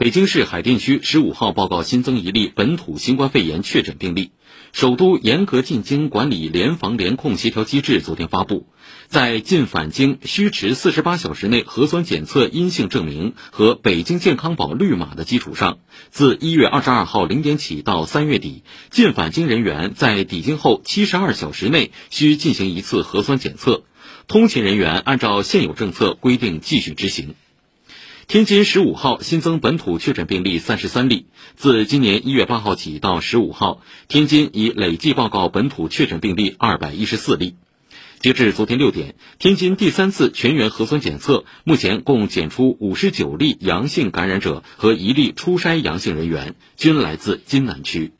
北京市海淀区十五号报告新增一例本土新冠肺炎确诊病例。首都严格进京管理联防联控协调机制昨天发布，在进返京需持四十八小时内核酸检测阴性证明和北京健康宝绿码的基础上，自一月二十二号零点起到三月底，进返京人员在抵京后七十二小时内需进行一次核酸检测，通勤人员按照现有政策规定继续执行。天津十五号新增本土确诊病例三十三例。自今年一月八号起到十五号，天津已累计报告本土确诊病例二百一十四例。截至昨天六点，天津第三次全员核酸检测，目前共检出五十九例阳性感染者和一例初筛阳性人员，均来自津南区。